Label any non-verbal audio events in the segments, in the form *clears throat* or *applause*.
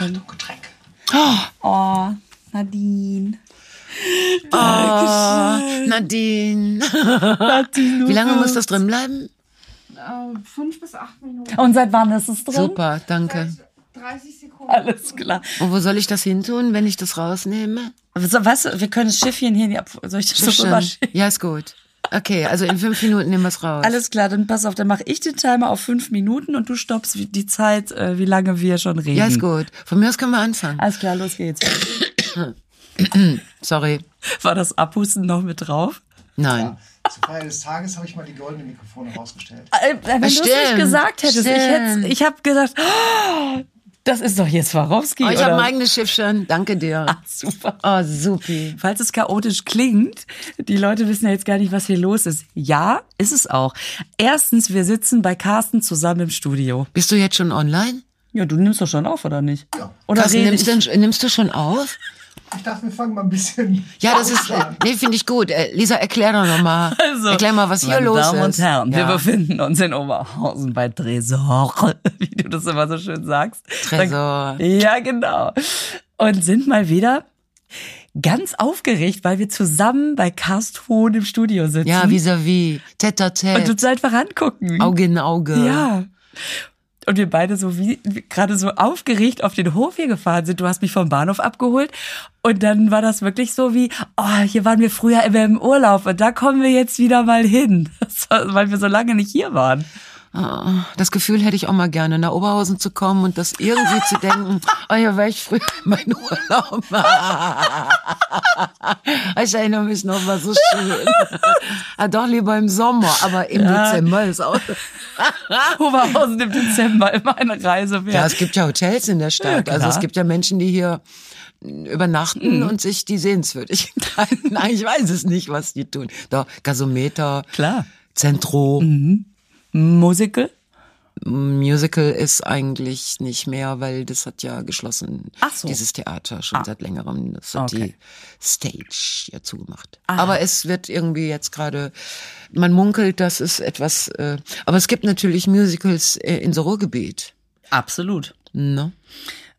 Achtung, Getränk. Oh, Nadine. Oh, Nadine. Nadine *laughs* Wie lange muss das drin bleiben? Äh, fünf bis acht Minuten. Und seit wann ist es drin? Super, danke. 30 Sekunden. Alles klar. Und wo soll ich das hin tun, wenn ich das rausnehme? So, weißt du, wir können das Schiffchen hier nicht ab. Soll ich das so Schön. rüberschieben? Ja, ist gut. Okay, also in fünf Minuten nehmen wir es raus. Alles klar, dann pass auf, dann mache ich den Timer auf fünf Minuten und du stoppst die Zeit, äh, wie lange wir schon reden. Ja, ist gut. Von mir aus können wir anfangen. Alles klar, los geht's. Sorry. War das Abhusten noch mit drauf? Nein. Zur Feier des Tages habe ich mal die goldenen Mikrofone rausgestellt. Äh, wenn du es nicht gesagt hättest, ich, stimmt. ich habe gedacht, oh, das ist doch jetzt Swarovski. Oh, ich habe ein eigenes Schiffchen. Danke dir. Ah, super. Oh, supi. Falls es chaotisch klingt, die Leute wissen ja jetzt gar nicht, was hier los ist. Ja, ist es auch. Erstens, wir sitzen bei Carsten zusammen im Studio. Bist du jetzt schon online? Ja, du nimmst doch schon auf, oder nicht? Ja. Oder Carsten, nimmst, ich? du, nimmst du schon auf? Ich dachte, wir fangen mal ein bisschen. Ja, das ist, äh, nee, finde ich gut. Äh, Lisa, erklär doch nochmal. *laughs* erklär mal, was hier Also, meine los Damen ist. und Herren, wir ja. befinden uns in Oberhausen bei Tresor, *laughs* wie du das immer so schön sagst. Tresor. Ja, genau. Und sind mal wieder ganz aufgeregt, weil wir zusammen bei Karsthohn im Studio sitzen. Ja, vis-à-vis, tête à und tête, uns einfach angucken. Auge in Auge. Ja. Und wir beide so wie, gerade so aufgeregt auf den Hof hier gefahren sind. Du hast mich vom Bahnhof abgeholt. Und dann war das wirklich so wie, oh, hier waren wir früher immer im Urlaub und da kommen wir jetzt wieder mal hin. *laughs* Weil wir so lange nicht hier waren. Ah, Das Gefühl hätte ich auch mal gerne, nach Oberhausen zu kommen und das irgendwie zu *laughs* denken, oh ja, war ich früher in *laughs* meinen Urlaub. ich *laughs* erinnere mich noch, war so schön. ah, doch lieber im Sommer, aber im Dezember ist auch. Oberhausen im Dezember immer eine Reise wert. Ja, es gibt ja Hotels in der Stadt. Ja, also es gibt ja Menschen, die hier übernachten und sich die Sehenswürdigkeiten, nein, ich weiß es nicht, was die tun. Doch, Gasometer, Klar. Zentro, Musical? Musical ist eigentlich nicht mehr, weil das hat ja geschlossen. Ach so. Dieses Theater schon seit längerem. Das hat Okay. die Stage ja zugemacht. Aber es wird irgendwie jetzt gerade, man munkelt, dass es etwas, äh, aber es gibt natürlich Musicals äh, in so Ruhrgebiet. Absolut. Ne?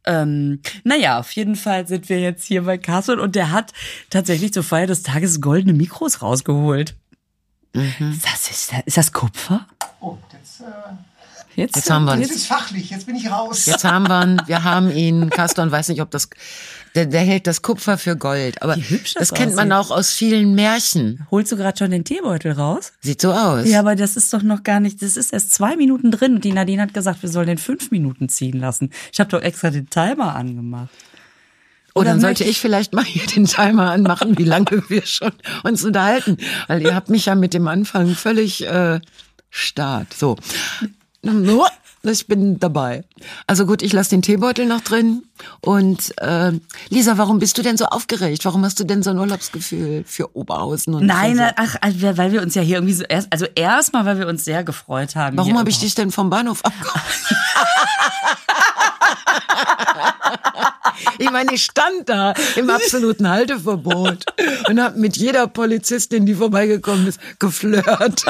Ähm, naja, auf jeden Fall sind wir jetzt hier bei Carsten und der hat tatsächlich zur Feier des Tages goldene Mikros rausgeholt. Das ist, ist das Kupfer? Oh, jetzt, äh, Jetzt, Jetzt haben wir jetzt ist fachlich, jetzt bin ich raus. Jetzt haben wir ihn, wir haben ihn. Caston weiß nicht, ob das, der, der hält das Kupfer für Gold. Aber Wie hübsch das das kennt man auch aus vielen Märchen. Holst du gerade schon den Teebeutel raus? Sieht so aus. Ja, aber das ist doch noch gar nicht, das ist erst zwei Minuten drin und die Nadine hat gesagt, wir sollen den fünf Minuten ziehen lassen. Ich habe doch extra den Timer angemacht. Oh, Oder dann sollte ich vielleicht mal hier den Timer anmachen, wie lange *laughs* wir schon uns unterhalten. Weil ihr habt mich ja mit dem Anfang völlig äh, start. So. Ich bin dabei. Also gut, ich lasse den Teebeutel noch drin. Und äh, Lisa, warum bist du denn so aufgeregt? Warum hast du denn so ein Urlaubsgefühl für Oberhausen? Und Nein, so? ach, also, weil wir uns ja hier irgendwie so erst, also erstmal, weil wir uns sehr gefreut haben. Warum habe ich dich denn vom Bahnhof abgeholt? *laughs* ich meine, ich stand da im absoluten Halteverbot und habe mit jeder Polizistin, die vorbeigekommen ist, geflirtet.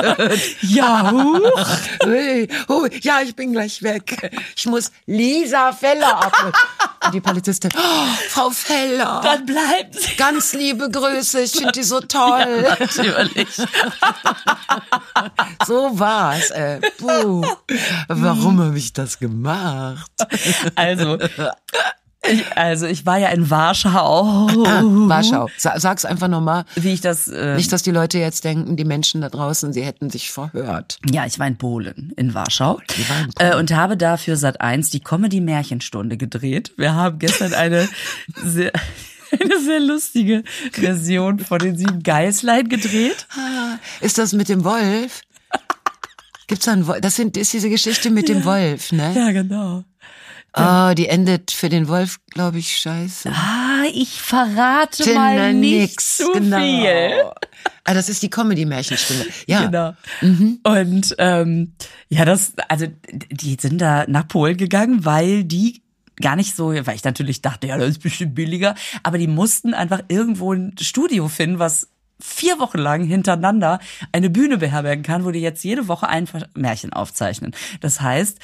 Ja, huch. Hey, oh, ja, ich bin gleich weg. Ich muss Lisa Feller abholen. Und die Polizistin, oh, Frau Feller, Dann bleiben sie. ganz liebe Grüße, ich finde die so toll. *laughs* Natürlich. So war's. Äh. Puh. Warum habe ich das gemacht? Also, ich, also ich war ja in Warschau. Ah, Warschau. Sa- Sag's einfach nochmal. Wie ich das. Äh, Nicht, dass die Leute jetzt denken, die Menschen da draußen, sie hätten sich verhört. ja, ich war in Polen, in Warschau. Die war in Polen. Äh, und habe dafür seit eins die Comedy-Märchenstunde gedreht. Wir haben gestern eine *laughs* sehr, eine sehr lustige Version von den sieben Geißlein gedreht. Ah, Ist das mit dem Wolf? *laughs* Gibt's da einen Wolf? Das sind, ist diese Geschichte mit dem Wolf, ne? Ja, genau. Ah, die endet für den Wolf, glaube ich, scheiße. Ah, ich verrate mal Tinder nicht nix, zu genau. viel. Ah, das ist die Comedy-Märchenstunde. Ja. Genau. Mhm. Und ähm, ja, das, also die sind da nach Polen gegangen, weil die gar nicht so, weil ich natürlich dachte, ja, das ist bestimmt billiger, aber die mussten einfach irgendwo ein Studio finden, was vier Wochen lang hintereinander eine Bühne beherbergen kann, wo die jetzt jede Woche ein Märchen aufzeichnen. Das heißt,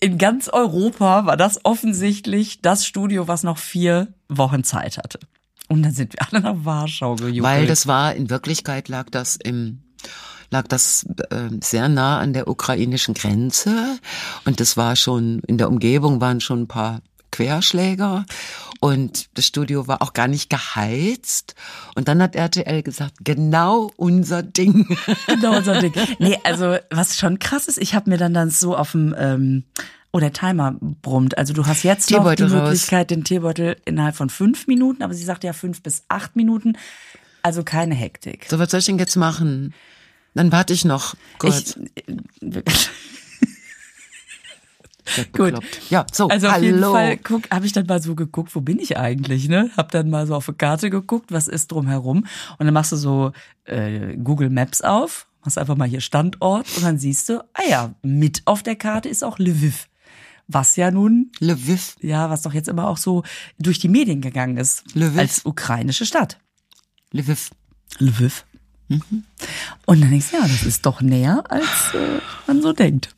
in ganz Europa war das offensichtlich das Studio, was noch vier Wochen Zeit hatte. Und dann sind wir alle nach Warschau gejuckelt. Weil das war, in Wirklichkeit lag das im, lag das äh, sehr nah an der ukrainischen Grenze und das war schon, in der Umgebung waren schon ein paar Querschläger und das Studio war auch gar nicht geheizt. Und dann hat RTL gesagt, genau unser Ding. *laughs* genau unser Ding. Nee, also was schon krass ist, ich habe mir dann dann so auf dem ähm, oh, der Timer brummt. Also du hast jetzt noch die Teebeutel raus. Möglichkeit, den Teebeutel innerhalb von fünf Minuten, aber sie sagt ja fünf bis acht Minuten. Also keine Hektik. So, was soll ich denn jetzt machen? Dann warte ich noch kurz. Ich, *laughs* *laughs* Gut. Ja, so, Also auf hallo. jeden Fall guck, habe ich dann mal so geguckt, wo bin ich eigentlich, ne? Hab dann mal so auf eine Karte geguckt, was ist drumherum und dann machst du so äh, Google Maps auf, machst einfach mal hier Standort und dann siehst du, ah ja, mit auf der Karte ist auch Lviv. Was ja nun, Lviv. ja, was doch jetzt immer auch so durch die Medien gegangen ist, Lviv. als ukrainische Stadt. Lviv. Lviv. Und dann denkst du, ja, das ist doch näher, als äh, man so denkt.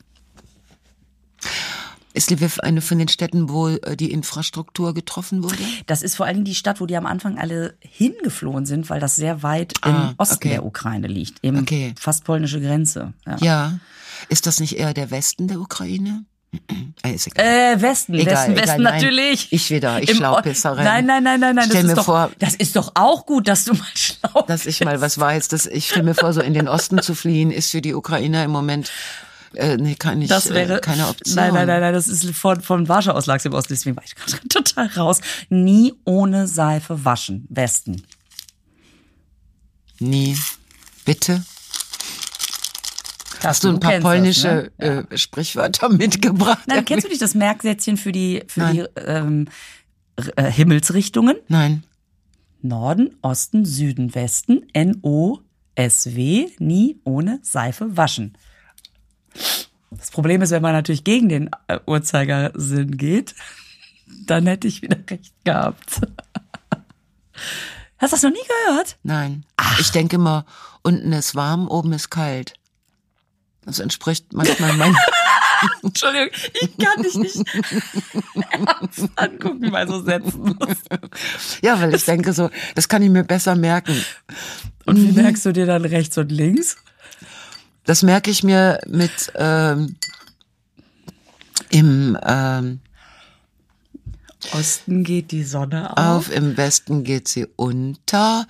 Ist Lviv eine von den Städten, wo äh, die Infrastruktur getroffen wurde? Das ist vor allen Dingen die Stadt, wo die am Anfang alle hingeflohen sind, weil das sehr weit im Ah, Osten okay. der Ukraine liegt, eben Okay. fast polnische Grenze. Ja. Ja. Ist das nicht eher der Westen der Ukraine? *clears throat* Äh, ist egal. Äh, Westen, Egal, Westen, egal, Westen nein. natürlich. Ich wieder, ich Schlaupisserin. Nein, nein, nein, nein, nein. Stell das mir ist doch, vor- das ist doch auch gut, dass du mal *laughs* schlau dass ich mal was weiß, dass ich stelle mir vor, so in den Osten zu fliehen, ist für die Ukrainer im Moment äh, nee, kann ich, Das wäre äh, keine Option. Nein, nein, nein, nein, das ist von, von Warschau aus lag's im Osten, deswegen war ich gerade total raus. Nie ohne Seife waschen. Westen. Nie. Bitte. Hast du ein paar kennst das, polnische ne? äh, Sprichwörter mitgebracht? Nein, kennst du nicht das Merksätzchen für die, für Nein. die ähm, äh, Himmelsrichtungen? Nein. Norden, Osten, Süden, Westen, N-O-S-W, nie ohne Seife waschen. Das Problem ist, wenn man natürlich gegen den äh, Uhrzeigersinn geht, *laughs* dann hätte ich wieder recht gehabt. *laughs* Hast du das noch nie gehört? Nein. Ich denke immer, unten ist warm, oben ist kalt. Das entspricht manchmal mein. *laughs* Entschuldigung, ich kann dich nicht ernst angucken bei so Sätzen. ja, weil ich denke so, das kann ich mir besser merken. Und Mhm. wie merkst du dir dann rechts und links? Das merke ich mir mit ähm, im ähm, Osten geht die Sonne auf, auf, im Westen geht sie unter,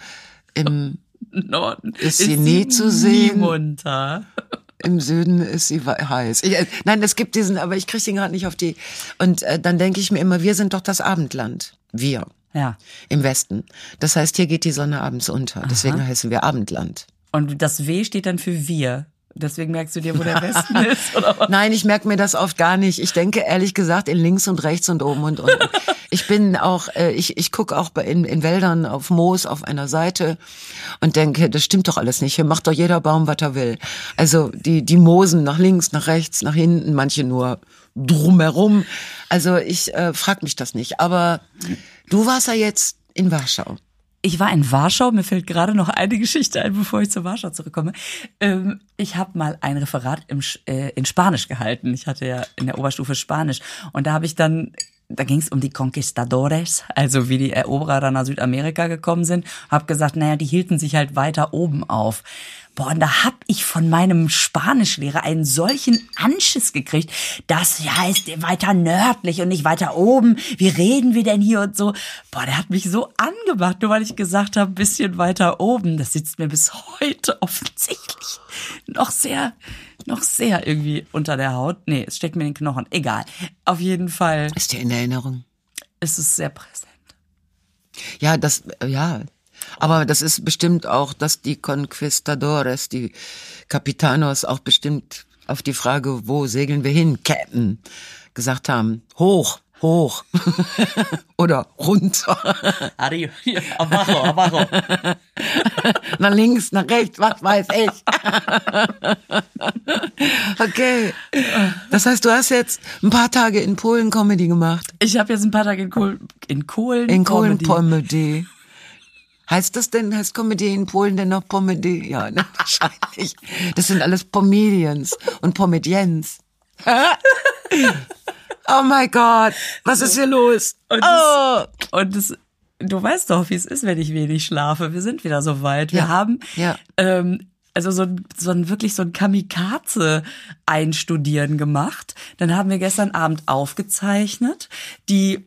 im *laughs* Norden Ist sie nie zu sehen? nie munter. *laughs* Im Süden ist sie heiß. Ich, äh, nein, es gibt diesen, aber ich kriege den gerade nicht auf die. Und äh, dann denke ich mir immer, wir sind doch das Abendland. Wir Ja. im Westen. Das heißt, hier geht die Sonne abends unter. Deswegen heißen wir Abendland. Und das W steht dann für wir. Deswegen merkst du dir, wo der *laughs* Westen ist, oder was? Nein, ich merke mir das oft gar nicht. Ich denke ehrlich gesagt in links und rechts und oben und unten. Ich bin auch, äh, ich, ich gucke auch bei, in, in Wäldern auf Moos auf einer Seite und denke, das stimmt doch alles nicht. Hier macht doch jeder Baum, was er will. Also die, die Moosen nach links, nach rechts, nach hinten, manche nur drumherum. Also ich äh, frag mich das nicht. Aber du warst ja jetzt in Warschau. Ich war in Warschau, mir fällt gerade noch eine Geschichte ein, bevor ich zu Warschau zurückkomme. Ähm, ich habe mal ein Referat im, äh, in Spanisch gehalten. Ich hatte ja in der Oberstufe Spanisch. Und da habe ich dann, da ging es um die Conquistadores, also wie die Eroberer dann nach Südamerika gekommen sind. Hab gesagt, naja, die hielten sich halt weiter oben auf. Boah, und da hab ich von meinem Spanischlehrer einen solchen Anschiss gekriegt. Das heißt weiter nördlich und nicht weiter oben. Wie reden wir denn hier und so? Boah, der hat mich so angemacht, nur weil ich gesagt habe, bisschen weiter oben. Das sitzt mir bis heute *laughs* offensichtlich noch sehr, noch sehr irgendwie unter der Haut. Nee, es steckt mir in den Knochen. Egal. Auf jeden Fall Ist dir in Erinnerung? ist es sehr präsent. Ja, das, äh, ja. Aber das ist bestimmt auch, dass die Conquistadores, die Capitanos auch bestimmt auf die Frage, wo segeln wir hin, Captain, gesagt haben, hoch, hoch *laughs* oder runter, Arriba, abajo, abajo. nach links, nach rechts, was weiß ich. *laughs* okay. Das heißt, du hast jetzt ein paar Tage in Polen Comedy gemacht. Ich habe jetzt ein paar Tage in Kohl, in Kohlen, In Polen Comedy. Comedy. Heißt das denn, heißt Comedy in Polen denn noch Pomedy? Ja, ne, *laughs* wahrscheinlich. Das sind alles Pomedians und Pomediens. Oh mein Gott, was ist hier los? Und oh. Und das, du weißt doch, wie es ist, wenn ich wenig schlafe. Wir sind wieder so weit. Wir Ja, haben ja. ähm, also so ein, so ein wirklich so ein Kamikaze einstudieren gemacht. Dann haben wir gestern Abend aufgezeichnet. Die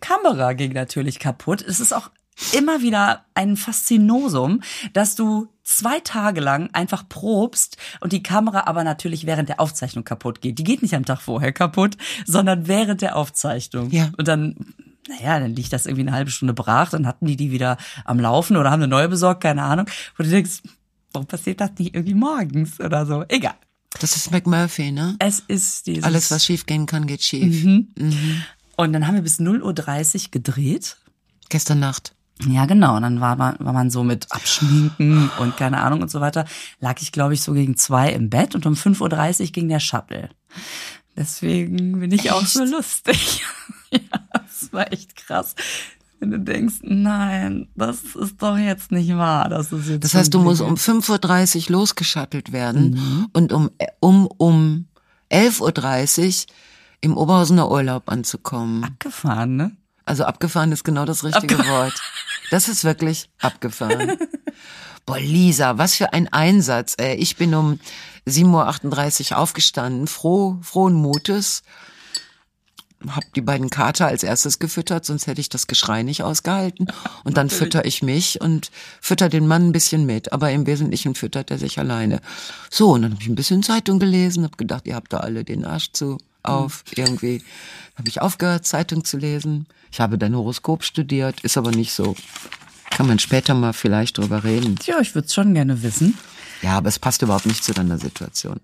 Kamera ging natürlich kaputt. Es ist auch immer wieder ein Faszinosum, dass du zwei Tage lang einfach probst und die Kamera aber natürlich während der Aufzeichnung kaputt geht. Die geht nicht am Tag vorher kaputt, sondern während der Aufzeichnung. Ja. Und dann, naja, dann liegt das irgendwie eine halbe Stunde brach, dann hatten die die wieder am Laufen oder haben eine neue besorgt, keine Ahnung. Wo du denkst, warum passiert das nicht irgendwie morgens oder so? Egal. Das ist McMurphy, ne? Es ist dieses... Alles, was schief gehen kann, geht schief. Und dann haben wir bis 0.30 Uhr gedreht. Gestern Nacht. Ja, genau. Und dann war man, war man so mit Abschminken und keine Ahnung und so weiter. Lag ich, glaube ich, so gegen zwei im Bett und um 5.30 Uhr ging der Shuttle. Deswegen bin ich auch so lustig. *laughs* ja, das war echt krass. Wenn du denkst, nein, das ist doch jetzt nicht wahr. Das, ist jetzt Das heißt, du musst um 5.30 Uhr losgeschattelt werden und um, um, um 11.30 Uhr im Oberhausener Urlaub anzukommen. abgefahren, ne? Also abgefahren ist genau das richtige Wort. *laughs* Das ist wirklich abgefahren. *laughs* Boah, Lisa, was für ein Einsatz. Ey. Ich bin um 7.38 Uhr aufgestanden, froh, frohen Mutes. Hab die beiden Kater als erstes gefüttert, sonst hätte ich das Geschrei nicht ausgehalten. Und dann fütter ich mich und fütter den Mann ein bisschen mit. Aber im Wesentlichen füttert er sich alleine. So, und dann habe ich ein bisschen Zeitung gelesen, habe gedacht, ihr habt da alle den Arsch zu auf. Irgendwie habe ich aufgehört, Zeitung zu lesen. Ich habe dein Horoskop studiert, ist aber nicht so. Kann man später mal vielleicht drüber reden. Tja, ich würde es schon gerne wissen. Ja, aber es passt überhaupt nicht zu deiner Situation.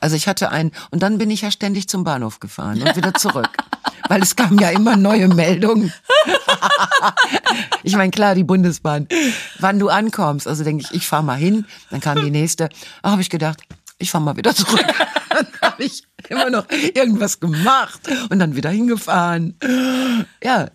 Also ich hatte ein, und dann bin ich ja ständig zum Bahnhof gefahren und wieder zurück. *laughs* Weil es kamen ja immer neue Meldungen. *laughs* ich meine, klar, die Bundesbahn. Wann du ankommst, also denke ich, ich fahre mal hin, dann kam die nächste. Ah, habe ich gedacht, ich fahre mal wieder zurück. *laughs* Dann habe ich immer noch irgendwas gemacht und dann wieder hingefahren. Ja,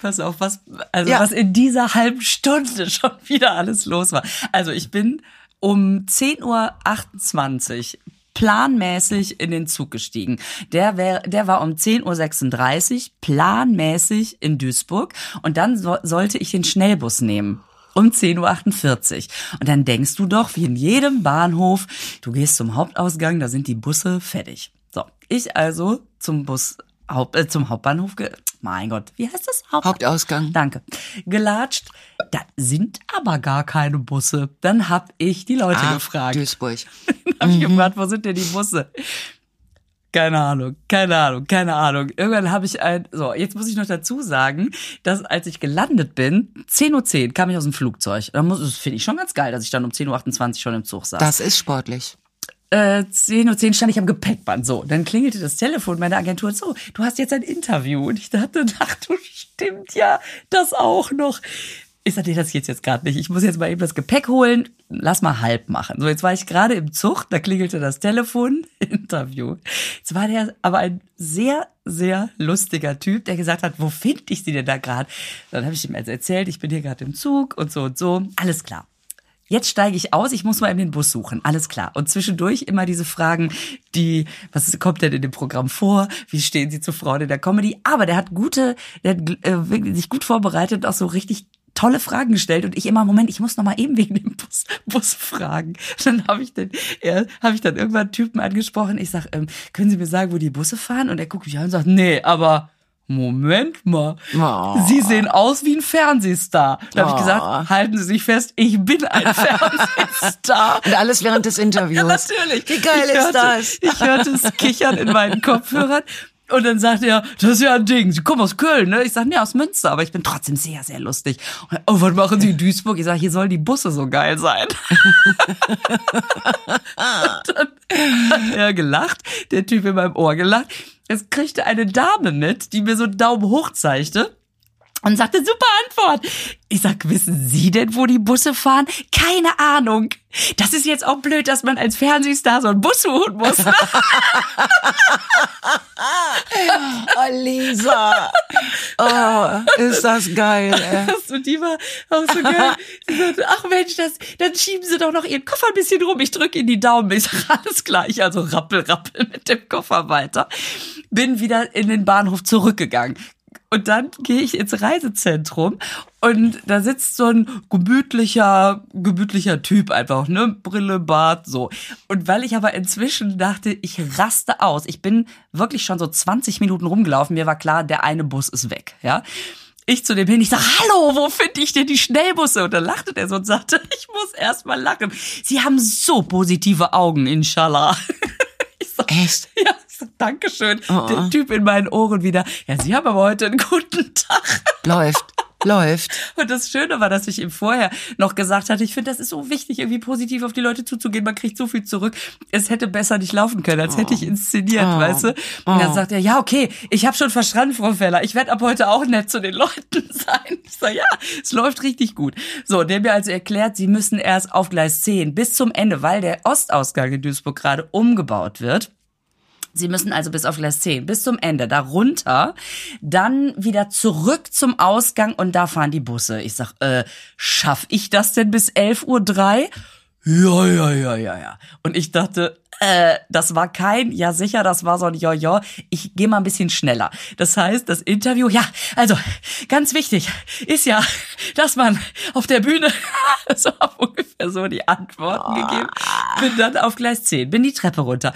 Pass auf, was, also Ja. was in dieser halben Stunde schon wieder alles los war. Also ich bin um 10.28 Uhr planmäßig in den Zug gestiegen. Der, wär, der war um 10.36 Uhr planmäßig in Duisburg und dann so, sollte ich den Schnellbus nehmen. Um 10.48 Uhr. Und dann denkst du doch, wie in jedem Bahnhof, du gehst zum Hauptausgang, da sind die Busse fertig. So, ich also zum Bus, Haupt, äh, zum Hauptbahnhof, ge mein Gott, wie heißt das? Haupt Hauptausgang. Danke. Gelatscht. Da sind aber gar keine Busse. Dann hab ich die Leute Ah, gefragt. Duisburg. *laughs* Hab ich gefragt, wo sind denn die Busse? Keine Ahnung, keine Ahnung, keine Ahnung. Irgendwann habe ich ein, so, jetzt muss ich noch dazu sagen, dass als ich gelandet bin, 10.10 Uhr kam ich aus dem Flugzeug. Da muss, das finde ich schon ganz geil, dass ich dann um 10.28 Uhr schon im Zug saß Das ist sportlich. äh, 10.10 Uhr stand ich am Gepäckband. So, dann klingelte das Telefon meiner Agentur. So, du hast jetzt ein Interview. Und ich dachte, ach du, stimmt ja, das auch noch. Ich sagte, nee, das geht jetzt gerade nicht. Ich muss jetzt mal eben das Gepäck holen. Lass mal halb machen. So, jetzt war ich gerade im Zug, da klingelte das Telefon. *laughs* Interview. Jetzt war der aber ein sehr, sehr lustiger Typ, der gesagt hat, wo finde ich sie denn da gerade? Dann habe ich ihm jetzt erzählt, ich bin hier gerade im Zug und so und so. Alles klar. Jetzt steige ich aus, ich muss mal eben den Bus suchen. Alles klar. Und zwischendurch immer diese Fragen, die, was kommt denn in dem Programm vor? Wie stehen Sie zu Frauen in der Comedy? Aber der hat gute, der hat äh, sich gut vorbereitet und auch so richtig tolle Fragen gestellt und ich immer Moment, ich muss noch mal eben wegen dem Bus, Bus fragen. Dann habe ich den, er habe ich dann irgendwann einen Typen angesprochen. Ich sag, ähm, können Sie mir sagen, wo die Busse fahren? Und er guckt mich an und sagt, nee, aber Moment mal. Oh. Sie sehen aus wie ein Fernsehstar. Da habe ich Oh. gesagt, halten Sie sich fest, ich bin ein *laughs* Fernsehstar. Und alles während des *laughs* Interviews. Ja, natürlich. Wie geil ich ist hörte, das? Ich hörte es kichern in meinen Kopfhörern. Und dann sagte er, das ist ja ein Ding, Sie kommen aus Köln, ne? Ich sage, nee, aus Münster, aber ich bin trotzdem sehr, sehr lustig. Und, oh, was machen Sie in Duisburg? Ich sage, hier sollen die Busse so geil sein. *laughs* Dann hat er gelacht, der Typ in meinem Ohr gelacht. Es kriegte eine Dame mit, die mir so einen Daumen hoch zeigte. und sagte, super Antwort. Ich sag, wissen Sie denn, wo die Busse fahren? Keine Ahnung. Das ist jetzt auch blöd, dass man als Fernsehstar so einen Bus suchen muss. *laughs* Oh, Lisa. Oh, ist das geil. Ey. *laughs* Und die war auch so geil. *laughs* Sie sagte, ach Mensch, das, dann schieben Sie doch noch Ihren Koffer ein bisschen rum. Ich drücke Ihnen die Daumen. Ich sag, *laughs* alles klar. Ich also rappel, rappel mit dem Koffer weiter. Bin wieder in den Bahnhof zurückgegangen. Und dann gehe ich ins Reisezentrum und da sitzt so ein gemütlicher, gemütlicher Typ einfach, ne? Brille, Bart, so. Und weil ich aber inzwischen dachte, ich raste aus. Ich bin wirklich schon so 20 Minuten rumgelaufen. Mir war klar, der eine Bus ist weg, ja. Ich zu dem hin, ich sag, hallo, wo finde ich denn die Schnellbusse? Und dann lachte der so und sagte, *laughs* ich muss erst mal lachen. Sie haben so positive Augen, inshallah. *laughs* Ich sag, Echt? ja, *laughs* Dankeschön. Oh. Der Typ in meinen Ohren wieder. Ja, Sie haben aber heute einen guten *laughs* Tag. Läuft. Läuft. Und das Schöne war, dass ich ihm vorher noch gesagt hatte, ich finde, das ist so wichtig, irgendwie positiv auf die Leute zuzugehen. Man kriegt so viel zurück. Es hätte besser nicht laufen können, als hätte ich inszeniert, Oh. weißt du? Und dann sagt er, ja, okay, ich habe schon verstanden, Frau Feller. Ich werde ab heute auch nett zu den Leuten *laughs* sein. Ich sage, ja, es läuft richtig gut. So, der mir also erklärt, sie müssen erst auf Gleis 10 bis zum Ende, weil der Ostausgang in Duisburg gerade umgebaut wird. Sie müssen also bis auf Gleis 10, bis zum Ende, darunter, dann wieder zurück zum Ausgang und da fahren die Busse. Ich sag, äh, schaff ich das denn bis 11.03 Uhr? Ja, ja, ja, ja, ja. Und ich dachte, äh, das war kein, ja sicher, das war so ein Jojo. Ich gehe mal ein bisschen schneller. Das heißt, das Interview, ja, also ganz wichtig ist ja, dass man auf der Bühne, *laughs* so ungefähr so die Antworten gegeben, bin dann auf Gleis 10, bin die Treppe runter.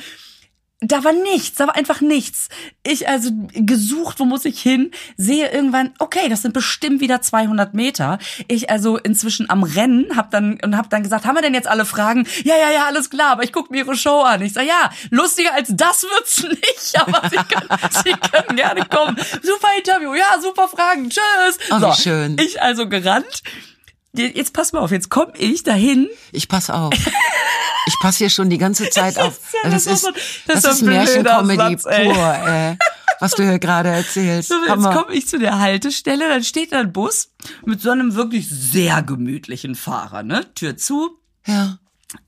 Da war nichts, da war einfach nichts. Ich also gesucht, wo muss ich hin, sehe irgendwann, okay, das sind bestimmt wieder 200 Meter. Ich also inzwischen am Rennen hab dann und hab dann gesagt, haben wir denn jetzt alle Fragen? Ja, ja, ja, alles klar, aber ich guck mir ihre Show an. Ich sag, ja, lustiger als das wird's *laughs* nicht, aber Sie können, Sie können gerne kommen. Super Interview, ja, super Fragen, tschüss. Oh, wie schön. Ich also gerannt. Jetzt pass mal auf, jetzt komm ich dahin Ich pass auf. Ich passe hier schon die ganze *laughs* Zeit auf. Das, das ist das das ist Märchencomedy pur, ey. Was du hier gerade erzählst. So, jetzt komme ich zu der Haltestelle, dann steht da ein Bus mit so einem wirklich sehr gemütlichen Fahrer, ne? Tür zu. Ja.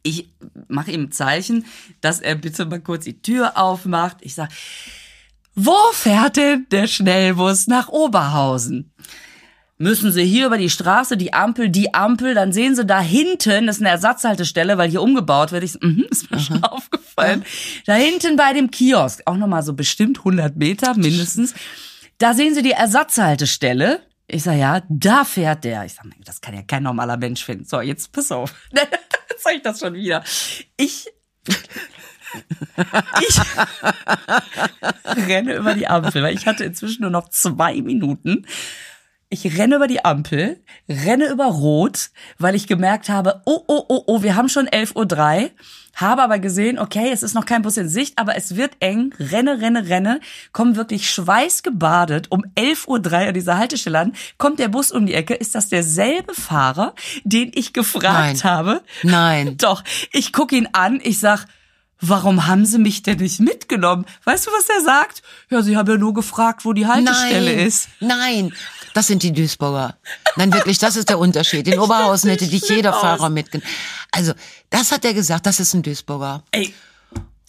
Ich mache ihm ein Zeichen, dass er bitte mal kurz die Tür aufmacht. Ich sag, wo fährt denn der Schnellbus nach Oberhausen? Müssen Sie hier über die Straße, die Ampel, die Ampel, dann sehen Sie da hinten, das ist eine Ersatzhaltestelle, weil hier umgebaut wird. Ich so, mhm, *laughs* ist mir schon aufgefallen. Da hinten bei dem Kiosk, auch nochmal so bestimmt 100 Meter mindestens, da sehen Sie die Ersatzhaltestelle. Ich sag, ja, da fährt der. Ich sag, das kann ja kein normaler Mensch finden. So, jetzt pass auf. *laughs* Jetzt sag ich das schon wieder. Ich *laughs* ich renne über die Ampel, weil ich hatte inzwischen nur noch zwei Minuten. Ich renne über die Ampel, renne über Rot, weil ich gemerkt habe, oh, oh, oh, oh, wir haben schon 11.03 Uhr, habe aber gesehen, okay, es ist noch kein Bus in Sicht, aber es wird eng, renne, renne, renne, komme wirklich schweißgebadet um 11.03 Uhr an dieser Haltestelle an, kommt der Bus um die Ecke, ist das derselbe Fahrer, den ich gefragt Nein. habe? Nein. *laughs* Doch, ich gucke ihn an, ich sag, warum haben Sie mich denn nicht mitgenommen? Weißt du, was er sagt? Ja, Sie haben ja nur gefragt, wo die Haltestelle Nein. ist. Nein. Das sind die Duisburger. Nein, wirklich, das ist der Unterschied. In *laughs* Oberhausen hätte dich jeder aus. Fahrer mitgenommen. Also, das hat er gesagt, das ist ein Duisburger. Ey,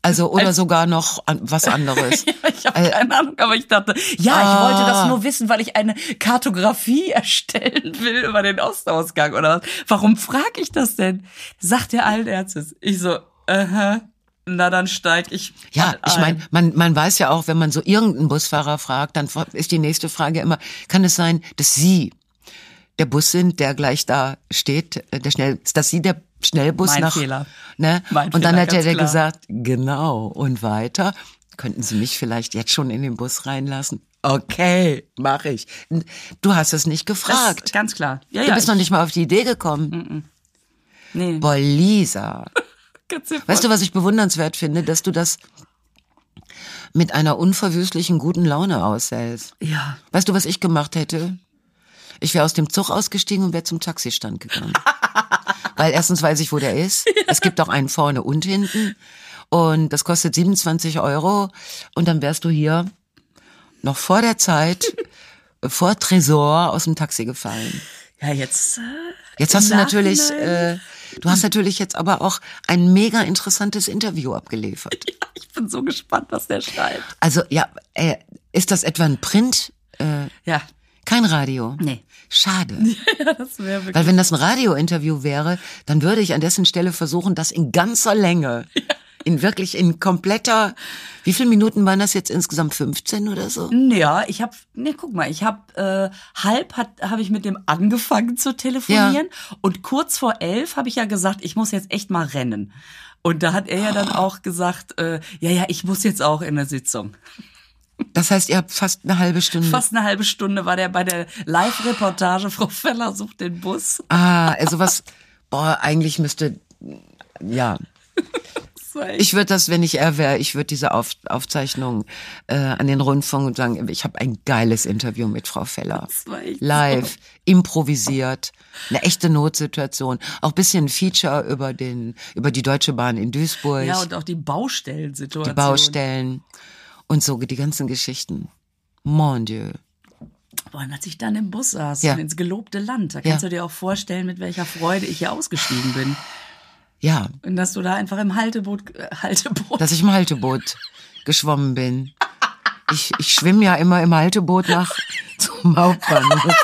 Also, oder sogar noch an- was anderes. *laughs* ich habe Äh, keine Ahnung, aber ich dachte, ja, ich Ah. wollte das nur wissen, weil ich eine Kartografie *laughs* erstellen will über den Ostausgang oder was. Warum frage ich das denn? Sagt er allen Ernstes. Ich so, äh, na dann steig ich. Ja, ich ein. meine, man, man weiß ja auch, wenn man so irgendeinen Busfahrer fragt, dann ist die nächste Frage immer, kann es sein, dass Sie der Bus sind, der gleich da steht, äh, der schnell, dass Sie der Schnellbus Mein nach, Fehler. ne? Mein und dann Fehler, hat er ganz der klar. gesagt, genau, und weiter, könnten Sie mich vielleicht jetzt schon in den Bus reinlassen? Okay, mache ich. Du hast es nicht gefragt. ganz klar. Ja, du ja, bist noch nicht mal auf die Idee gekommen. nee, Boah, Lisa. Weißt du, was ich bewundernswert finde, dass du das mit einer unverwüstlichen guten Laune aushältst. Ja. Weißt du, was ich gemacht hätte? Ich wäre aus dem Zug ausgestiegen und wäre zum Taxistand gegangen. *laughs* Weil erstens weiß ich, wo der ist. Es gibt auch einen vorne und hinten. Und das kostet 27 Euro. Und dann wärst du hier noch vor der Zeit *laughs* vor Tresor aus dem Taxi gefallen. Ja, jetzt. Äh, Jetzt hast du natürlich, äh, du hast natürlich jetzt aber auch ein mega interessantes Interview abgeliefert. Ich bin so gespannt, was der schreibt. Also ja, äh, ist das etwa ein Print? Äh, Ja. kein Radio? Nee. Schade. *laughs* Ja, das wäre wirklich. Weil wenn das ein Radiointerview wäre, dann würde ich an dessen Stelle versuchen, das in ganzer Länge, in wirklich in kompletter, wie viele Minuten waren das jetzt insgesamt? 15 oder so? Ja, ich habe, nee, guck mal, ich habe äh, halb hat habe ich mit dem angefangen zu telefonieren und kurz vor elf habe ich ja gesagt, ich muss jetzt echt mal rennen. Und da hat er ja dann auch gesagt, äh, ja, ja, ich muss jetzt auch in der Sitzung. Das heißt, ihr habt fast eine halbe Stunde. Fast eine halbe Stunde war der bei der Live-Reportage, Frau Feller sucht den Bus. Ah, also was, boah, eigentlich müsste, ja. Echt- Ich würde das, wenn ich er wäre, ich würde diese Auf, Aufzeichnung äh, an den Rundfunk und sagen, ich habe ein geiles Interview mit Frau Feller. Live, improvisiert, eine echte Notsituation. Auch bisschen ein Feature über den, über die Deutsche Bahn in Duisburg, Ja, und auch die Baustellensituation. die Baustellen und so die ganzen Geschichten. Mon Dieu. Boah, und als ich dann im Bus saß Ja. ins gelobte Land, da Ja. kannst du dir auch vorstellen, mit welcher Freude ich hier ausgestiegen bin. Ja, Und dass du da einfach im Halteboot, äh, Halteboot, dass ich im Halteboot geschwommen bin. Ich, ich schwimme ja immer im Halteboot nach *laughs* zum Hauptbahnhof.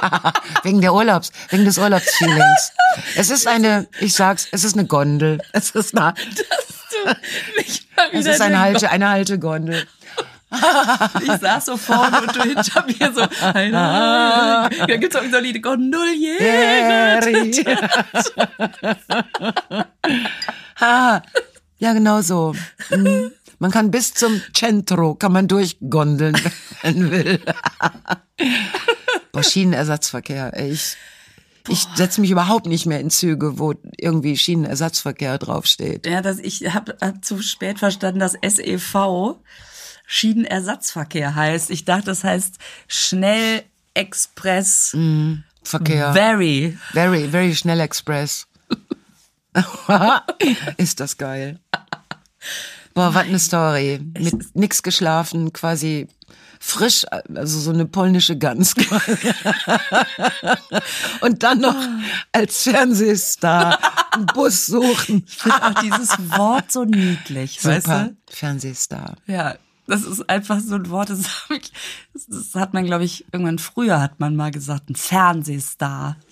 *laughs* wegen der Urlaubs, wegen des Urlaubsfeelings. Es ist eine, ich sag's, es ist eine Gondel. Es ist eine, *laughs* es ist eine Halte, eine Haltegondel. *laughs* Ich saß so vorne und du hinter mir so, da gibt's auch so ein Lied, Gondoliere. *laughs* Ha, ja, genau so. Mhm. Man kann bis zum Centro, kann man durchgondeln, *laughs* wenn man will. Boah, Schienenersatzverkehr, ich, ich setze mich überhaupt nicht mehr in Züge, wo irgendwie Schienenersatzverkehr draufsteht. Ja, das, ich habe hab zu spät verstanden, dass SEV Schienenersatzverkehr heißt. Ich dachte, das heißt Schnell Express Verkehr. Very. Very, very schnell Express. *laughs* Ist das geil. Boah, was eine Story. Mit nix geschlafen, quasi frisch, also so eine polnische Gans. *laughs* Und dann noch als Fernsehstar einen Bus suchen. Ich finde auch dieses Wort so niedlich, weißt Super. du? Fernsehstar. Ja, das ist einfach so ein Wort, das, ich, das, hat man, glaube ich, irgendwann früher hat man mal gesagt, ein Fernsehstar. *laughs*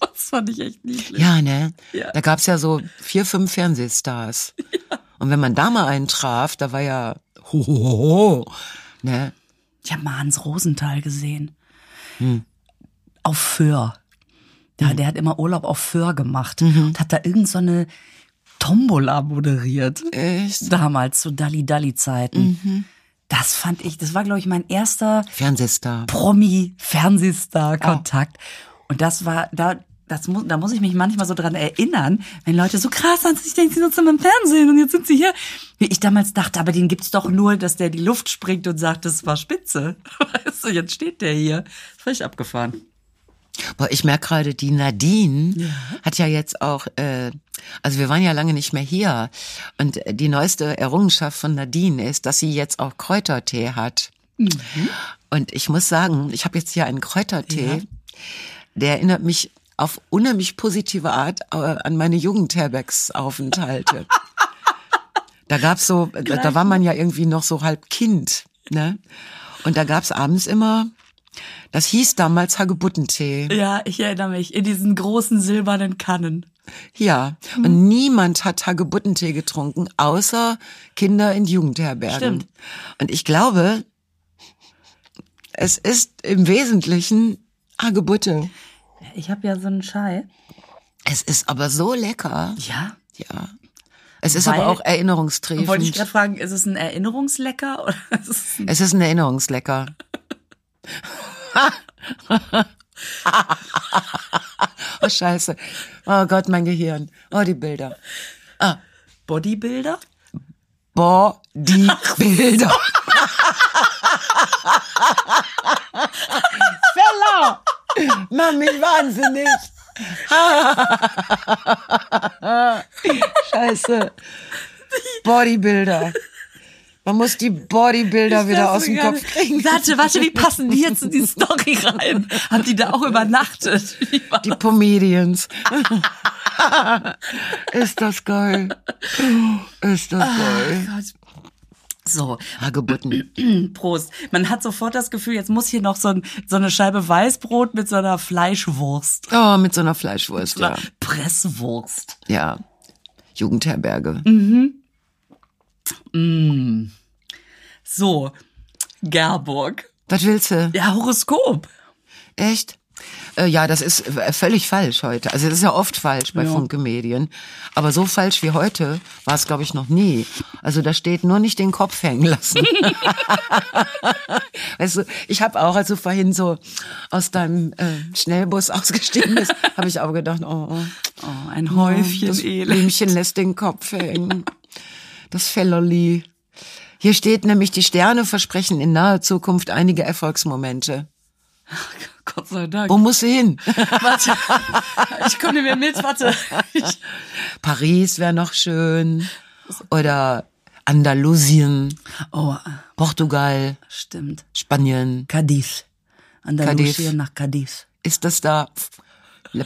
Das fand ich echt niedlich. Ja, ne? Ja. Da gab's ja so vier, fünf Fernsehstars. *laughs* Und wenn man da mal einen traf, da war ja ho, ho, ho, ho, ne? Ich habe mal Hans Rosenthal gesehen. Hm. Auf Föhr. Ja, der hat immer Urlaub auf Föhr gemacht und hat da irgend so eine Tombola moderiert. Echt? Damals, zu Dalli-Dalli-Zeiten. Mhm. Das fand ich, das war, glaube ich, mein erster Fernsehstar. Promi-Fernsehstar-Kontakt. Und das war, da, das muss, da muss ich mich manchmal so dran erinnern, wenn Leute so krass sind, ich denke, sie sitzen im Fernsehen und jetzt sind sie hier. Wie ich damals dachte, aber den gibt's doch nur, dass der die Luft springt und sagt, das war spitze. *laughs* Weißt du, jetzt steht der hier. Ich abgefahren. Boah, ich merke gerade, die Nadine hat ja jetzt auch, äh, also wir waren ja lange nicht mehr hier. Und die neueste Errungenschaft von Nadine ist, dass sie jetzt auch Kräutertee hat. Und ich muss sagen, ich habe jetzt hier einen Kräutertee, Ja. der erinnert mich auf unheimlich positive Art äh, an meine Jugendherbergsaufenthalte. *laughs* da gab's so, da, da war man ja irgendwie noch so halb Kind, ne? Und da gab's abends immer, das hieß damals Hagebuttentee. Ja, ich erinnere mich, in diesen großen silbernen Kannen. Ja, und niemand hat Hagebuttentee getrunken, außer Kinder in Jugendherbergen. Stimmt. Und ich glaube, es ist im Wesentlichen Hagebutte. Ich habe ja so einen Schei. Es ist aber so lecker. Ja. Ja. Es ist Weil- aber auch erinnerungstrefend. Wollte ich gerade fragen, ist es ein Erinnerungslecker oder *laughs* ist es ein es ist ein Erinnerungslecker. *laughs* oh Scheiße. Oh Gott, mein Gehirn. Oh, die Bilder. Bodybuilder? Boah, die Bilder. Feller! Mach mich wahnsinnig. *laughs* Scheiße. Bodybuilder. Man muss die Bodybuilder wieder aus dem Kopf kriegen. Warte, warte, wie passen die jetzt in die Story rein? Haben die da auch übernachtet? Die Comedians. Ist das geil. Ist das geil. So, Hagebutten. Prost. Man hat sofort das Gefühl, jetzt muss hier noch so, ein, so eine Scheibe Weißbrot mit so einer Fleischwurst. Oh, mit so einer Fleischwurst, ja. Oder Presswurst. Ja. Jugendherberge. So, Gerburg. Was willst du? Ja, Horoskop. Echt? Äh, ja, das ist äh, völlig falsch heute. Also das ist ja oft falsch bei Ja. Funke-Medien. Aber so falsch wie heute war es, glaube ich, noch nie. Also da steht nur nicht den Kopf hängen lassen. *laughs* weißt du, ich habe auch, als du vorhin so aus deinem äh, Schnellbus ausgestiegen bist, habe ich auch gedacht, oh, oh Oh, ein Häufchen das Elend. Blümchen lässt den Kopf hängen. Das Fellerli. Hier steht nämlich, die Sterne versprechen in naher Zukunft einige Erfolgsmomente. Gott sei Dank. Wo muss sie hin? *laughs* Warte. Ich komme mehr mit, warte. Ich, Paris wäre noch schön. Oder Andalusien, oh, Portugal, stimmt. Spanien. Cadiz. Andalusien Cadiz. nach Cadiz. Ist das da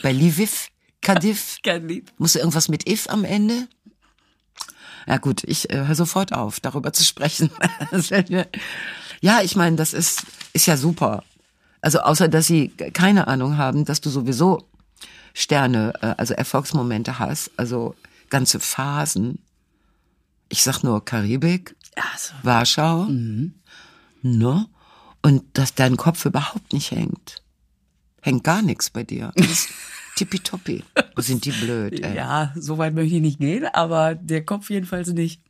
bei Lviv? Cadiz? *laughs* Cadiz. Muss irgendwas mit if am Ende? Ja gut, ich äh, höre sofort auf, darüber zu sprechen. *laughs* Ja, ich meine, das ist, ist ja super. Also außer, dass sie keine Ahnung haben, dass du sowieso Sterne, äh, also Erfolgsmomente hast, also ganze Phasen. Ich sag nur Karibik, Ja, so. Warschau, ne? Und dass dein Kopf überhaupt nicht hängt. Hängt gar nichts bei dir. *laughs* Tippitoppi. Sind die blöd, ey. ja, so weit möchte ich nicht gehen, aber der Kopf jedenfalls nicht.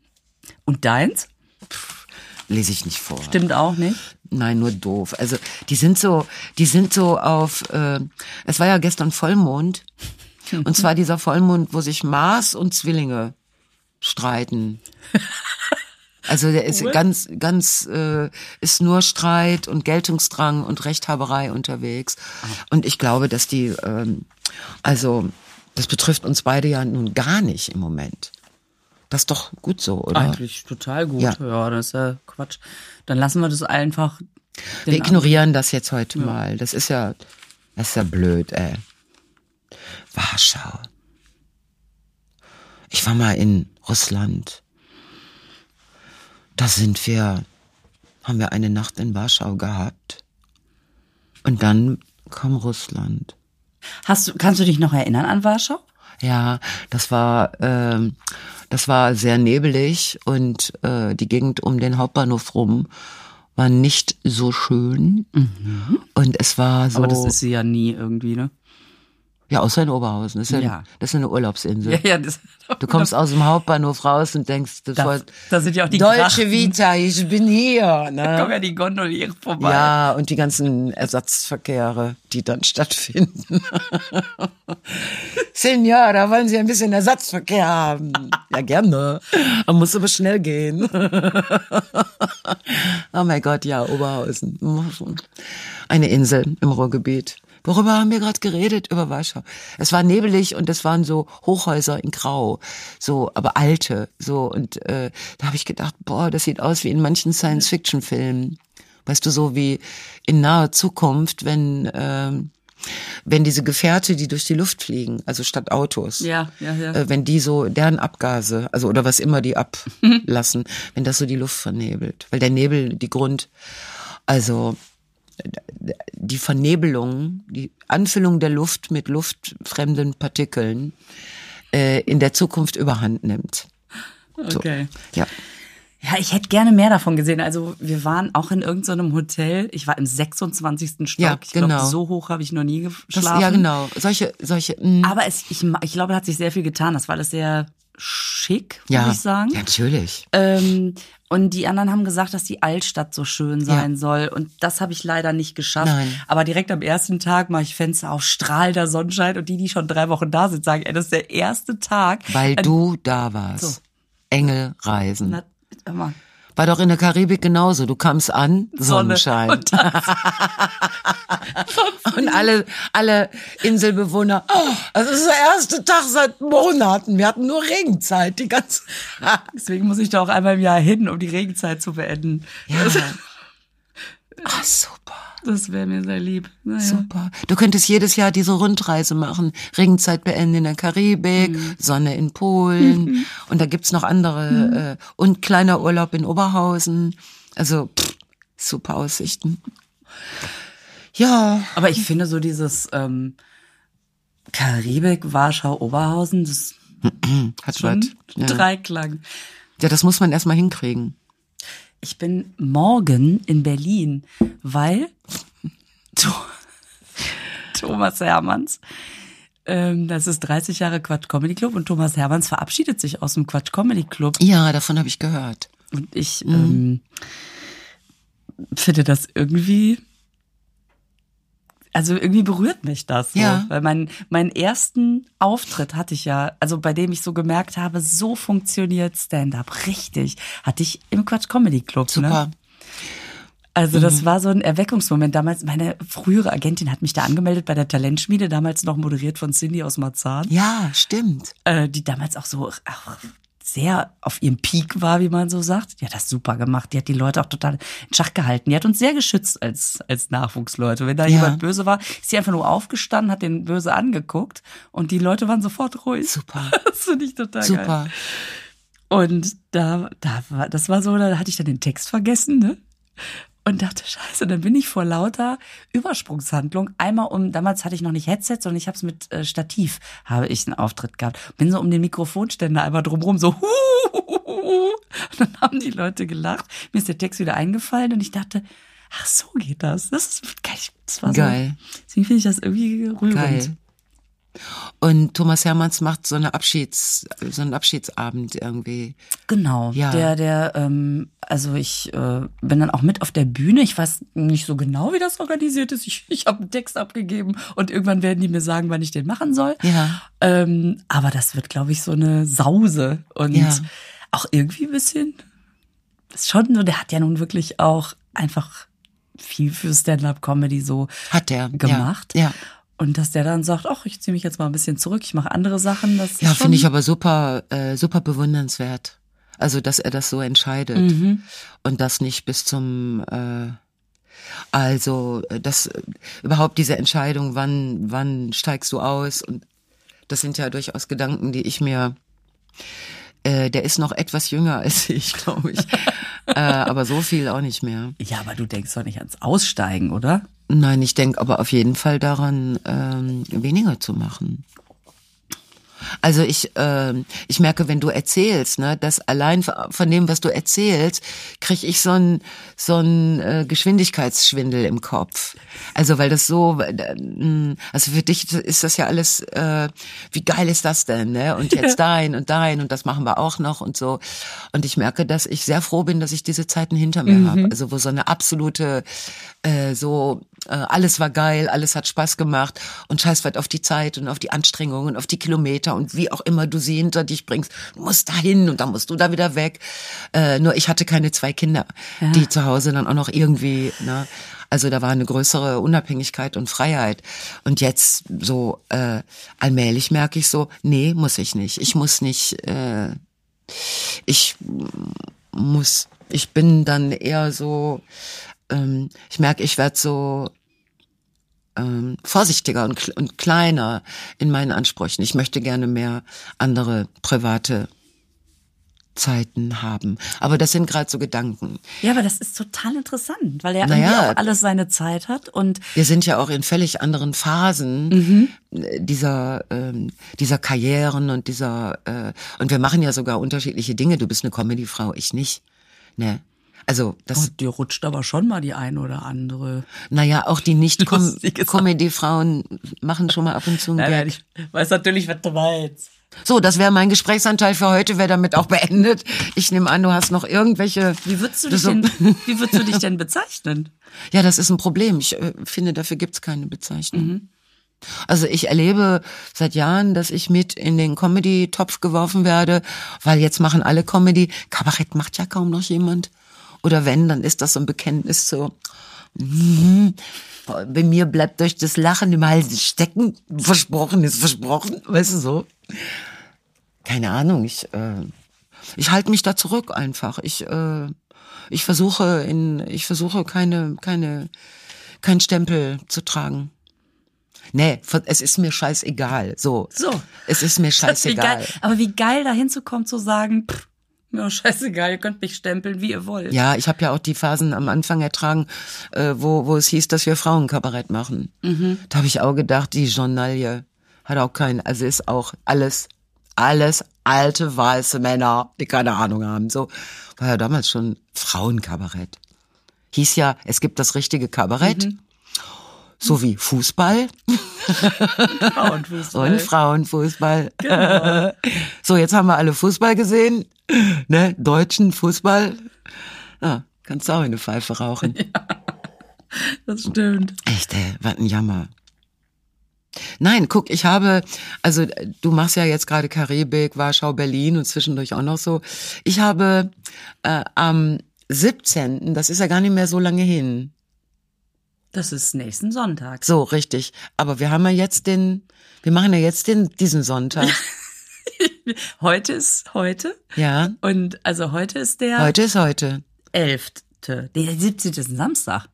Und deins? Lese ich nicht vor. Stimmt auch nicht. Nein, nur doof. Also die sind so, die sind so auf. Äh, es war ja gestern Vollmond *laughs* und zwar dieser Vollmond, wo sich Mars und Zwillinge streiten. *laughs* Also der ist ganz, ganz, äh, ist nur Streit und Geltungsdrang und Rechthaberei unterwegs. Und ich glaube, dass die, ähm, also das betrifft uns beide ja nun gar nicht im Moment. Das ist doch gut so, oder? Eigentlich total gut. Ja. Ja. das ist ja Quatsch. Dann lassen wir das einfach. Wir ignorieren das jetzt heute mal. Das ist ja, das ist ja blöd, ey. Warschau. Ich war mal in Russland. Da sind wir, haben wir eine Nacht in Warschau gehabt. Und dann kam Russland. Hast du, kannst du dich noch erinnern an Warschau? Ja, das war, ähm, das war sehr nebelig und äh, die Gegend um den Hauptbahnhof rum war nicht so schön. Und es war so. Aber das ist sie ja nie irgendwie, ne? Ja, außer in Oberhausen. Das ist ja, Ja. Das ist eine Urlaubsinsel. Ja, ja, das, Du kommst aus dem Hauptbahnhof raus und denkst, das da, da sind ja auch die Deutsche Grachten. Vita, ich bin hier. *laughs* Da kommen Ne? ja die Gondoliere vorbei. Ja, und die ganzen Ersatzverkehre, die dann *laughs* stattfinden. *laughs* Senora, wollen Sie ein bisschen Ersatzverkehr haben? Ja, gerne. Man muss aber schnell gehen. oh mein Gott, ja, Oberhausen. Eine Insel im Ruhrgebiet. Worüber haben wir gerade geredet? Über Warschau. Es war nebelig und es waren so Hochhäuser in Grau, so aber alte, so und äh, da habe ich gedacht, boah, das sieht aus wie in manchen Science-Fiction-Filmen. Weißt du, so wie in naher Zukunft, wenn ähm, wenn diese Gefährte, die durch die Luft fliegen, also statt Autos, Ja, ja, ja. äh, wenn die so deren Abgase, also oder was immer die ablassen, *laughs* wenn das so die Luft vernebelt, weil der Nebel die Grund, also die Vernebelung, die Anfüllung der Luft mit luftfremden Partikeln äh, in der Zukunft überhand nimmt. So. Okay. Ja. Ja, ich hätte gerne mehr davon gesehen. Also wir waren auch in irgendeinem Hotel. Ich war im 26. Stock. Ja, ich genau. glaube, so hoch habe ich noch nie Das, geschlafen. ja, genau. Solche, solche, mh. Aber es, ich, ich glaube, da hat sich sehr viel getan. Das war alles sehr schick, ja, muss ich sagen. ja, natürlich. Ähm, und die anderen haben gesagt, dass die Altstadt so schön sein Ja. soll. Und das habe ich leider nicht geschafft. Nein. Aber direkt am ersten Tag mache ich Fenster auf, strahlender Sonnenschein. Und die, die schon drei Wochen da sind, sagen, ey, das ist der erste Tag. Weil du da warst. So. Engel reisen. Na. War doch in der Karibik genauso. Du kamst an, Sonne. Sonnenschein. Dann, *laughs* Und alle, alle Inselbewohner, oh, das ist der erste Tag seit Monaten. Wir hatten nur Regenzeit, die ganze. Deswegen muss ich da auch einmal im Jahr hin, um die Regenzeit zu beenden. Ja. Ah, super. Das wäre mir sehr lieb. Naja. Super. Du könntest jedes Jahr diese Rundreise machen. Regenzeit beenden in der Karibik, Sonne in Polen. Und da gibt's noch andere. Äh, und kleiner Urlaub in Oberhausen. Also pff, super Aussichten. Ja, Aber ich finde so dieses ähm, Karibik, Warschau, Oberhausen, das *clears throat* hat schon Ja. Dreiklang. ja, das muss man erstmal hinkriegen. Ich bin morgen in Berlin, weil *laughs* Tho- Thomas Hermanns, ähm, das ist 30 Jahre Quatsch Comedy Club und Thomas Hermanns verabschiedet sich aus dem Quatsch Comedy Club. Ja, davon habe ich gehört. Und ich ähm, finde das irgendwie, also irgendwie berührt mich das so. Ja. Weil mein, meinen ersten Auftritt hatte ich ja, also bei dem ich so gemerkt habe, so funktioniert Stand-up richtig, hatte ich im Quatsch Comedy Club. Ne? Super. Also das war so ein Erweckungsmoment. Damals, meine frühere Agentin hat mich da angemeldet bei der Talentschmiede, damals noch moderiert von Cindy aus Marzahn, Ja, stimmt. äh, die damals auch so auch sehr auf ihrem Peak war, wie man so sagt. Die hat das super gemacht. Die hat die Leute auch total in Schach gehalten. Die hat uns sehr geschützt als, als Nachwuchsleute. Wenn da Ja. jemand böse war, ist sie einfach nur aufgestanden, hat den böse angeguckt und die Leute waren sofort ruhig. Super. *laughs* Das finde ich total geil. Super. Und da, da war, das war so, da hatte ich dann den Text vergessen, ne? Und dachte, scheiße, dann bin ich vor lauter Übersprungshandlung einmal um, damals hatte ich noch nicht Headset, sondern ich habe es mit äh, Stativ, habe ich einen Auftritt gehabt. Bin so um den Mikrofonständer einmal drumrum so, *laughs* huhuhuhu. und dann haben die Leute gelacht. Mir ist der Text wieder eingefallen und ich dachte, ach so geht das. Das ist geil. Das war Geil. So, deswegen finde ich das irgendwie rührend. Geil. Und Thomas Hermanns macht so eine Abschieds, so einen Abschiedsabend irgendwie. Genau, Ja. der, der, ähm, also ich äh, bin dann auch mit auf der Bühne. Ich weiß nicht so genau, wie das organisiert ist. Ich, ich habe einen Text abgegeben und irgendwann werden die mir sagen, wann ich den machen soll. Ja. Ähm, aber das wird, glaube ich, so eine Sause und Ja. auch irgendwie ein bisschen. Ist schon so, der hat ja nun wirklich auch einfach viel für Stand-up-Comedy so Hat der gemacht. Ja. ja. Und dass der dann sagt, ach, ich ziehe mich jetzt mal ein bisschen zurück, ich mache andere Sachen. Das Ja, finde ich aber super, äh, super bewundernswert. Also, dass er das so entscheidet und das nicht bis zum, äh, also, das überhaupt diese Entscheidung, wann, wann steigst du aus und das sind ja durchaus Gedanken, die ich mir, äh, der ist noch etwas jünger *laughs* als ich, glaube ich, äh, aber so viel auch nicht mehr. Ja, aber du denkst doch nicht ans Aussteigen, oder? Nein, ich denke aber auf jeden Fall daran, ähm, weniger zu machen. Also ich, ähm, ich merke, wenn du erzählst, ne, dass allein von dem, was du erzählst, kriege ich so einen so einen äh, Geschwindigkeitsschwindel im Kopf. Also weil das so, äh, also für dich ist das ja alles, äh, wie geil ist das denn, ne? Und jetzt *laughs* dein und dein und das machen wir auch noch und so. Und ich merke, dass ich sehr froh bin, dass ich diese Zeiten hinter mir habe. Also wo so eine absolute, äh, so äh, alles war geil, alles hat Spaß gemacht und scheiß weit auf die Zeit und auf die Anstrengungen, auf die Kilometer und wie auch immer du sie hinter dich bringst. Du musst dahin und dann musst du da wieder weg. Äh, nur ich hatte keine zwei Kinder, die zu Hause dann auch noch irgendwie, ne, also da war eine größere Unabhängigkeit und Freiheit. Und jetzt so äh, allmählich merke ich so, nee, muss ich nicht. Ich muss nicht, äh, ich muss, ich bin dann eher so, ähm, ich merke, ich werde so ähm, vorsichtiger und, und kleiner in meinen Ansprüchen. Ich möchte gerne mehr andere private Zeiten haben. Aber das sind gerade so Gedanken. Ja, aber das ist total interessant, weil er Naja. auch alles seine Zeit hat und Wir sind ja auch in völlig anderen Phasen Mhm. äh, dieser ähm, dieser Karrieren und dieser äh, und wir machen ja sogar unterschiedliche Dinge. Du bist eine Comedyfrau, ich nicht. Ne? Also das, oh, dir rutscht aber schon mal die eine oder andere. naja, auch die nicht. *laughs* Comedy-Frauen machen schon mal ab und zu einen Nein, nein, ich weiß natürlich, was du meinst. So, das wäre mein Gesprächsanteil für heute, wäre damit auch beendet. Ich nehme an, du hast noch irgendwelche. Wie würdest du dich so- denn, *laughs* wie würdest du dich denn bezeichnen? Ja, das ist ein Problem. Ich äh, finde, dafür gibt's keine Bezeichnung. Also ich erlebe seit Jahren, dass ich mit in den Comedy-Topf geworfen werde, weil jetzt machen alle Comedy. Kabarett macht ja kaum noch jemand. Oder wenn, dann ist das so ein Bekenntnis zu, bei mir bleibt euch das Lachen im Hals stecken. Versprochen ist versprochen, weißt du so. Keine Ahnung, ich, äh, ich halte mich da zurück einfach. Ich, äh, ich versuche in, ich versuche keine, keine, kein Stempel zu tragen. Nee, es ist mir scheißegal. So. So. Es ist mir *laughs* ist wie scheißegal. geil. Aber wie geil da hinzukommen, zu sagen, pff, mir scheißegal, ihr könnt mich stempeln, wie ihr wollt. Ja, ich habe ja auch die Phasen am Anfang ertragen, äh, wo, wo es hieß, dass wir Frauenkabarett machen. Da habe ich auch gedacht, die Journalie hat auch keinen, also ist auch alles, alles alte weiße Männer, die keine Ahnung haben. So war ja damals schon Frauenkabarett. Hieß ja, es gibt das richtige Kabarett, so wie Fußball Frauenfußball. und Frauenfußball. so, jetzt haben wir alle Fußball gesehen, ne, deutschen Fußball. Ja, kannst du auch eine Pfeife rauchen. Das stimmt. Echt, ey, was ein Jammer. Nein, guck, ich habe, also du machst ja jetzt gerade Karibik, Warschau, Berlin und zwischendurch auch noch so. Ich habe äh, am 17., das ist ja gar nicht mehr so lange hin. Das ist nächsten Sonntag. So, richtig. Aber wir haben ja jetzt den, wir machen ja jetzt den, diesen Sonntag. *laughs* Heute ist heute. Ja, Und also heute ist der heute ist heute. 11. Der 17. ist ein Samstag.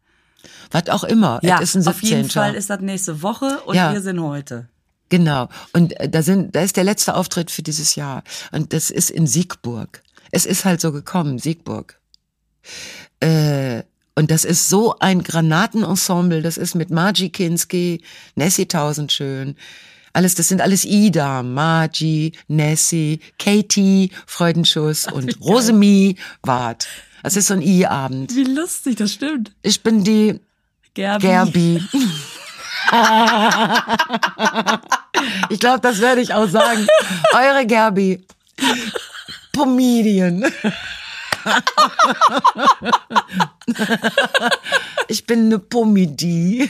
Was auch immer. Ja, es ist ein 17. auf jeden Fall ist das nächste Woche und Ja. wir sind heute. Genau. Und äh, da sind, da ist der letzte Auftritt für dieses Jahr. Und das ist in Siegburg. Es ist halt so gekommen, Siegburg. Äh, und das ist so ein Granatenensemble. Das ist mit Margie Kinski, Nessie Tausendschön. Alles, das sind alles Ida, Margie, Nessie, Katie, Freudenschuss und Rosemie Wart. Das ist so ein I-Abend. Wie lustig, das stimmt. Ich bin die Gerbi. Gerbi. *laughs* ich glaube, das werde ich auch sagen. Eure Gerbi. Pomedian. *laughs* ich bin eine Pomidie.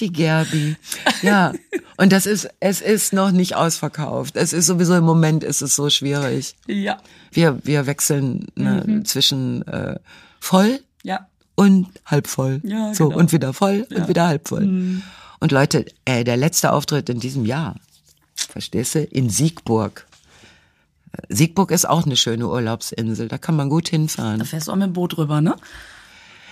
Die Gerbi. Ja. Und das ist, es ist noch nicht ausverkauft. Es ist sowieso im Moment ist es so schwierig. Ja. Wir, wir wechseln ne, zwischen äh, voll Ja. und halb voll. Ja, so, genau. und wieder voll und Ja. wieder halb voll. Und Leute, äh, der letzte Auftritt in diesem Jahr, verstehst du, in Siegburg. Siegburg ist auch eine schöne Urlaubsinsel, da kann man gut hinfahren. Da fährst du auch mit dem Boot rüber, ne?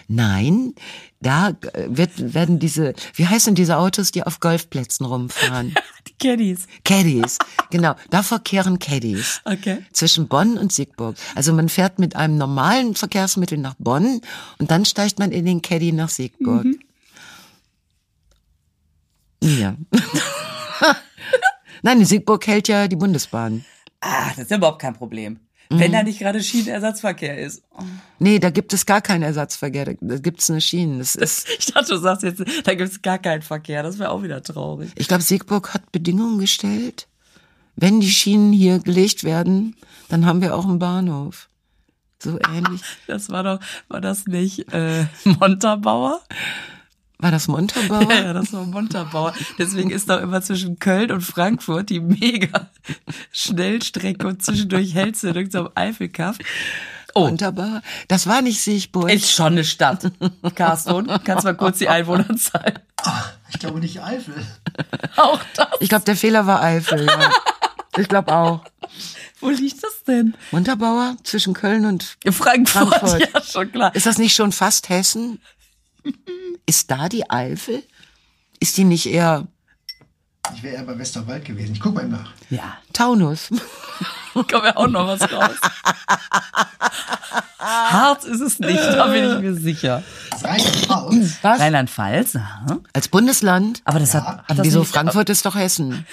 Nein, da äh, wird, werden diese, wie heißen diese Autos, die auf Golfplätzen rumfahren? *laughs* Die Caddies. Caddies, genau, da verkehren Caddies. Okay. zwischen Bonn und Siegburg. Also man fährt mit einem normalen Verkehrsmittel nach Bonn und dann steigt man in den Caddy nach Siegburg. Ja. *laughs* Nein, in Siegburg hält ja die Bundesbahn. Ah, das ist ja überhaupt kein Problem. Mhm. Wenn da nicht gerade Schienenersatzverkehr ist. Oh. Nee, da gibt es gar keinen Ersatzverkehr, da, gibt es eine Schiene. Das *laughs* ist, Ich dachte, du sagst jetzt, da gibt's gar keinen Verkehr. Das wäre auch wieder traurig. ich glaube, Siegburg hat Bedingungen gestellt. Wenn die Schienen hier gelegt werden, dann haben wir auch einen Bahnhof. So ähnlich. Das war doch, war das nicht äh, Montabaur? War das Montabaur? Ja, ja, das war Montabaur. Deswegen ist doch immer zwischen Köln und Frankfurt die mega Schnellstrecke und zwischendurch hältst du in irgendeinem Eifelkaff. Oh, Montabaur? Das war nicht Siegburg. ist schon eine Stadt. Carsten, kannst mal kurz die Einwohnerzahl. Ach, ich glaube nicht Eifel. Auch das. Ich glaube, der Fehler war Eifel. Ja. Ich glaube auch. Wo liegt das denn? Montabaur zwischen Köln und Frankfurt, Frankfurt. ja, schon klar. ist das nicht schon fast Hessen? Ist da die Eifel? Ist die nicht eher Ich wäre eher bei Westerwald gewesen. Ich guck mal nach. Ja, Taunus? *laughs* kommt ja auch noch was raus. Harz ist es nicht, da bin ich mir sicher. Rheinland-Pfalz. Was? Rheinland-Pfalz, aha. Als Bundesland? aber das Ja. hat, hat das Wieso nicht, Frankfurt ist doch Hessen?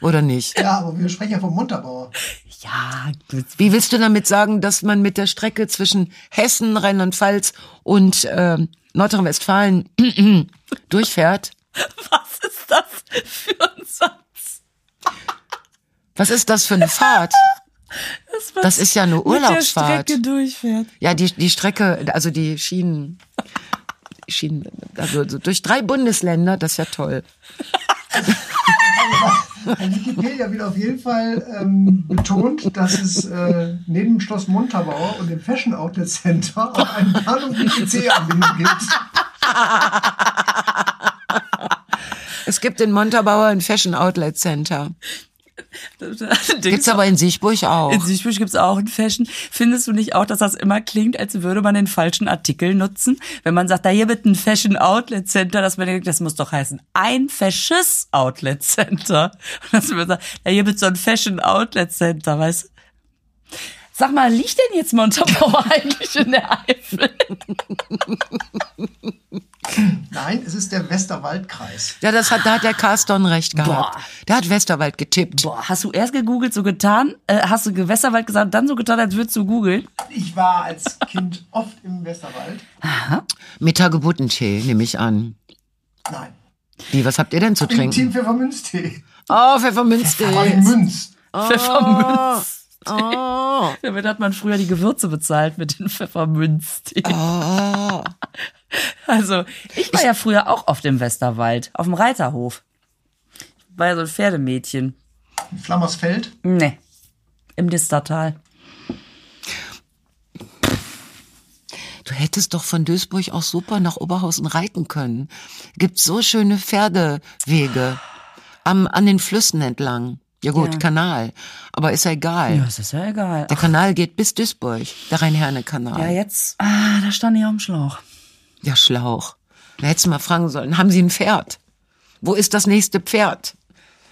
Oder nicht? Ja, aber wir sprechen ja vom Montabaur. Ja, gut. Wie willst du damit sagen, dass man mit der Strecke zwischen Hessen, Rheinland-Pfalz und ähm, Nordrhein-Westfalen *clears throat* durchfährt? was ist das für ein Satz? Was ist das für eine Fahrt? *laughs* was Das ist ja eine mit der Urlaubsfahrt. Strecke durchfährt. Ja, die, die Strecke, also die Schienen, Schienen, also so durch drei Bundesländer, das ist ja toll. *laughs* Wikipedia wird auf jeden Fall ähm, betont, dass es äh, neben Schloss Montabaur und dem Fashion Outlet Center auch einen Bahnhof mit IC-Anbindung gibt. Es gibt in Montabaur ein Fashion Outlet Center. Gibt's aber in Siechburg auch. In Siechburg gibt's auch ein Fashion. Findest du nicht auch, dass das immer klingt, als würde man den falschen Artikel nutzen? Wenn man sagt, da hier wird ein Fashion Outlet Center, dass man denkt, das muss doch heißen, ein Fasches Outlet Center. Und dass man sagt, da hier wird so ein Fashion Outlet Center, weißt du? Sag mal, liegt denn jetzt Montabaur *laughs* eigentlich in der Eifel? Nein, es ist der Westerwaldkreis. Ja, das hat, da hat der Carston recht gehabt. Boah. Der hat Westerwald getippt. Boah, hast du erst gegoogelt, so getan, äh, hast du Gewässerwald gesagt, dann so getan, als würdest du googeln? Ich war als Kind oft im Westerwald. Mit Hagebuttentee, nehme ich an. Nein. Wie, was habt ihr denn zu Team trinken? Pfefferminztee. Oh, Pfefferminztee. Von Münz. Pfefferminz. Oh. Damit hat man früher die Gewürze bezahlt mit den Pfefferminztee. Oh. Also, ich war ja früher auch oft im Westerwald, auf dem Reiterhof. Ich war ja so ein Pferdemädchen. In Flammersfeld. Nee, im Distertal. Du hättest doch von Duisburg auch super nach Oberhausen reiten können. Gibt so schöne Pferdewege am, an den Flüssen entlang. Ja gut, Ja. Kanal. Aber ist ja egal. Ja, das ist ja egal. Der Kanal geht bis Duisburg, der Rhein-Herne-Kanal. Ja, jetzt, ah, da stand ich dem Schlauch. Ja, Schlauch. Da hättest du mal fragen sollen, haben Sie ein Pferd? Wo ist das nächste Pferd?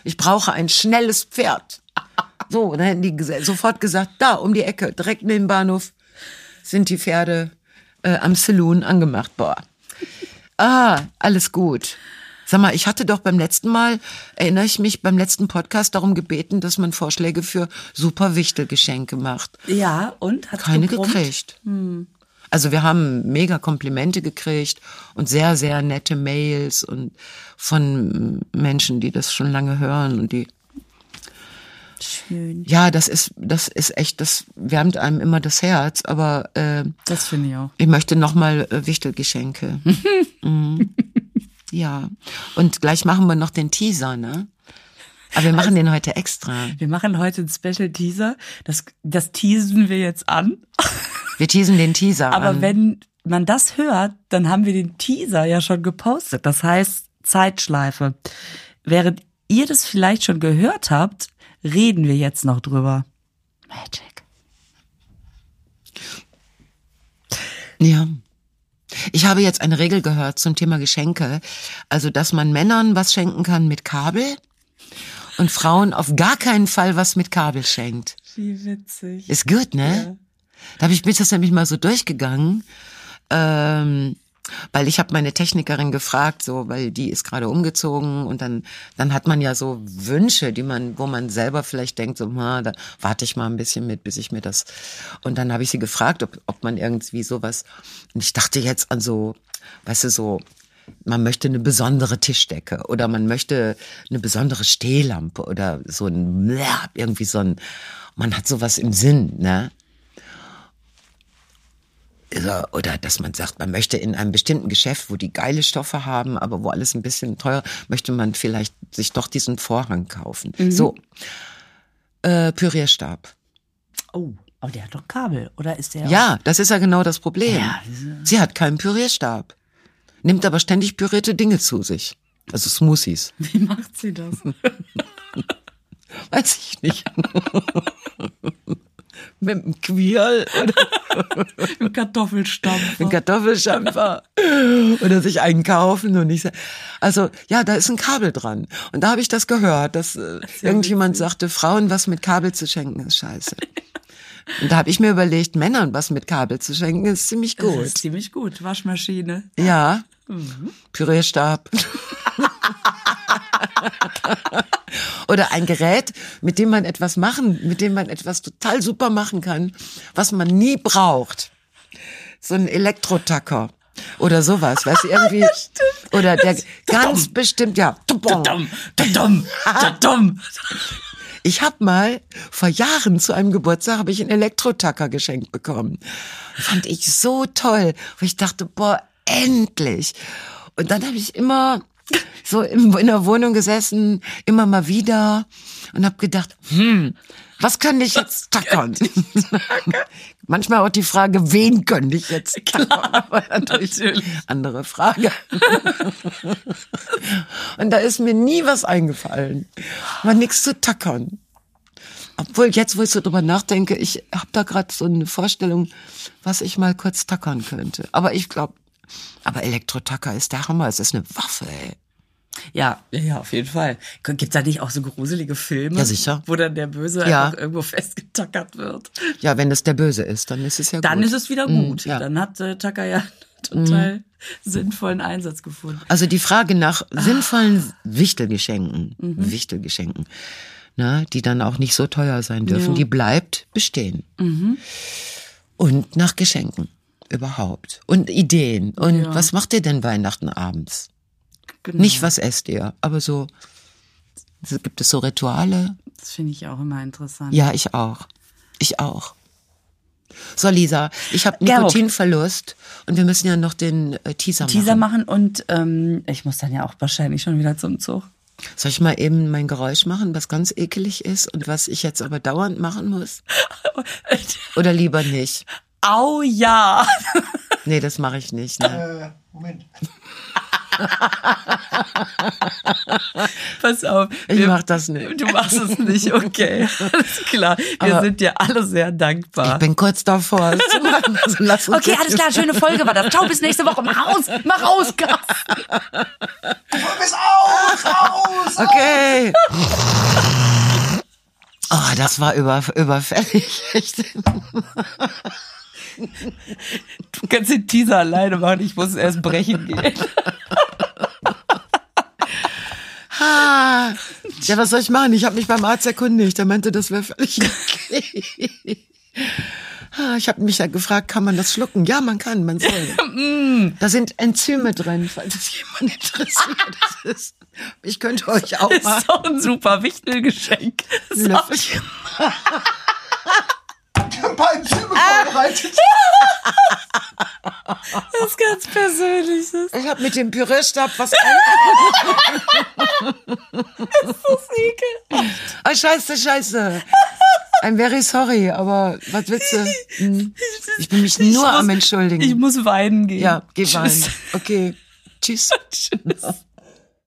Ich brauche ein schnelles Pferd. *laughs* So, dann hätten die gesa- sofort gesagt, da um die Ecke, direkt neben dem Bahnhof, sind die Pferde äh, am Saloon angemacht. Boah. Ah, alles gut. Sag mal, ich hatte doch beim letzten Mal, erinnere ich mich, beim letzten Podcast darum gebeten, dass man Vorschläge für super Wichtelgeschenke macht. Ja, und? Hat's Keine gebrummt? gekriegt. Also wir haben mega Komplimente gekriegt und sehr, sehr nette Mails und von Menschen, die das schon lange hören und die Schön. ja, das ist das ist echt, das wärmt einem immer das Herz. Aber äh, Das finde ich auch. ich möchte noch mal äh, Wichtelgeschenke. *laughs* mhm. Ja, und gleich machen wir noch den Teaser, ne? Aber wir machen den heute extra. Wir machen heute einen Special Teaser. Das, das teasen wir jetzt an. *laughs* Wir teasen den Teaser Aber an. wenn man das hört, dann haben wir den Teaser ja schon gepostet. Das heißt Zeitschleife. Während ihr das vielleicht schon gehört habt, reden wir jetzt noch drüber. Magic. Ja. Ich habe jetzt eine Regel gehört zum Thema Geschenke. Also, dass man Männern was schenken kann mit Kabel und Frauen auf gar keinen Fall was mit Kabel schenkt. Wie witzig. Ist gut, ne? Da habe ich bin das nämlich mal so durchgegangen. Ähm, weil ich habe meine Technikerin gefragt, so, weil die ist gerade umgezogen und dann, dann hat man ja so Wünsche, die man, wo man selber vielleicht denkt, so, na, da warte ich mal ein bisschen mit, bis ich mir das. Und dann habe ich sie gefragt, ob, ob man irgendwie sowas. Und ich dachte jetzt an so, weißt du, so, man möchte eine besondere Tischdecke oder man möchte eine besondere Stehlampe oder so ein, irgendwie so ein, man hat sowas im Sinn, ne? Oder dass man sagt, man möchte in einem bestimmten Geschäft, wo die geile Stoffe haben, aber wo alles ein bisschen teuer, möchte man vielleicht sich doch diesen Vorhang kaufen. So, äh, Pürierstab. Oh, aber der hat doch Kabel, oder ist der? Ja, das ist ja genau das Problem. Ja, Sie hat keinen Pürierstab, nimmt aber ständig pürierte Dinge zu sich. Also Smoothies. *laughs* Wie macht sie das? *laughs* Weiß ich nicht. *laughs* Mit einem Quirl oder *laughs* Im Kartoffelstampfer. einen Kartoffelschamper oder sich einkaufen und ich sag, also ja, da ist ein Kabel dran. Und da habe ich das gehört, dass äh, irgendjemand sagte, Frauen was mit Kabel zu schenken ist scheiße. *laughs* Und da habe ich mir überlegt, Männern was mit Kabel zu schenken ist ziemlich Das gut. ist ziemlich gut. Waschmaschine. Ja. Pürierstab. *laughs* *laughs* Oder ein Gerät, mit dem man etwas machen, mit dem man etwas total super machen kann, was man nie braucht. So ein Elektrotacker. Oder sowas, weißt du, irgendwie. *laughs* oder der ganz bestimmt, ja. Ich habe mal vor Jahren zu einem Geburtstag habe ich einen Elektrotacker geschenkt bekommen. Fand ich so toll, wo ich dachte, boah, endlich. Und dann habe ich immer so in, in der Wohnung gesessen, immer mal wieder und habe gedacht, hm, Was könnte ich jetzt tackern? Manchmal auch die Frage, wen könnte ich jetzt *laughs* tackern? *laughs* Aber natürlich, natürlich. andere Frage. *laughs* Und da ist mir nie was eingefallen. War nichts zu tackern. Obwohl, jetzt, wo ich so drüber nachdenke, ich habe da gerade so eine Vorstellung, was ich mal kurz tackern könnte. Aber ich glaube, aber Elektrotacker ist der Hammer. Es ist eine Waffe, ey. Ja, ja, ja, auf jeden Fall. Gibt's da nicht auch so gruselige Filme? Ja, sicher. Wo dann der Böse Ja. einfach irgendwo festgetackert wird. Ja, wenn das der Böse ist, dann ist es ja Dann gut. ist es wieder Mm, gut. ja. Mm. Dann hat äh, Tucker ja einen total sinnvollen Einsatz gefunden. Also die Frage nach Ah. sinnvollen Wichtelgeschenken, Mhm. Wichtelgeschenken, na, die dann auch nicht so teuer sein dürfen, Ja. Mhm. die bleibt bestehen. Und nach Geschenken überhaupt. Und Ideen. Und Ja. was macht ihr denn Weihnachten abends? Genau. Nicht was esst ihr, aber so, gibt es so Rituale. Das finde ich auch immer interessant. Ja, ich auch. Ich auch. So, Lisa, ich habe. Nikotinverlust und wir müssen ja noch den äh, Teaser, Teaser machen. machen und ähm, ich muss dann ja auch wahrscheinlich schon wieder zum Zug. Soll ich mal eben mein Geräusch machen, was ganz ekelig ist und was ich jetzt aber dauernd machen muss? *laughs* Oder lieber nicht? Au ja! Nee, das mache ich nicht. Ne? Äh, Moment. Pass auf. Ich wir- mach das nicht. Du machst es nicht, okay. Alles klar. Wir Aber- sind dir alle sehr dankbar. Ich bin kurz davor, es zu machen. Also lass uns Okay, alles klar, schöne Folge war das. Ciao, bis nächste Woche. Mach aus, mach aus, Carsten. Bis aus, raus! Okay. Oh, das war über, überfällig. *laughs* Du kannst den Teaser alleine machen, ich muss erst brechen gehen. Ah. Ja, was soll ich machen? Ich habe mich beim Arzt erkundigt. Der meinte, das wäre völlig okay. Ah, Ich habe mich ja gefragt, kann man das schlucken? Ja, man kann, man soll. Da sind Enzyme drin, falls es jemand interessiert. Das ist, ich könnte euch auch Das mal ist doch ein super Wichtelgeschenk. Das *laughs* ist auch- Löffelchen. Ein paar Enzyme vorbereitet. *laughs* das ist ganz Persönliches. Ich habe mit dem Pürierstab was *laughs* Das Ekel. Ah, scheiße, scheiße. I'm very sorry, aber was willst du? Hm. Ich bin mich nur muss- am Entschuldigen. Ich muss weinen gehen. ja, geh Tschüss. weinen. Okay. Tschüss. *laughs* Tschüss.